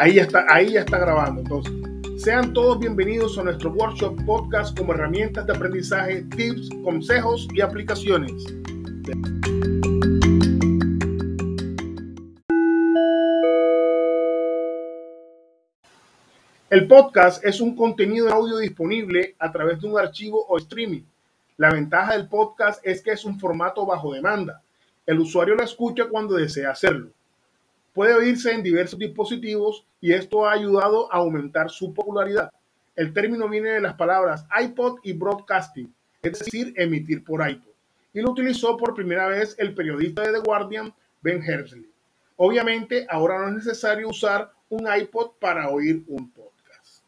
Ahí ya está, ahí ya está grabando. Entonces, sean todos bienvenidos a nuestro workshop podcast como herramientas de aprendizaje, tips, consejos y aplicaciones. El podcast es un contenido de audio disponible a través de un archivo o streaming. La ventaja del podcast es que es un formato bajo demanda. El usuario lo escucha cuando desea hacerlo. Puede oírse en diversos dispositivos y esto ha ayudado a aumentar su popularidad. El término viene de las palabras iPod y broadcasting, es decir, emitir por iPod. Y lo utilizó por primera vez el periodista de The Guardian, Ben Hersley. Obviamente, ahora no es necesario usar un iPod para oír un podcast.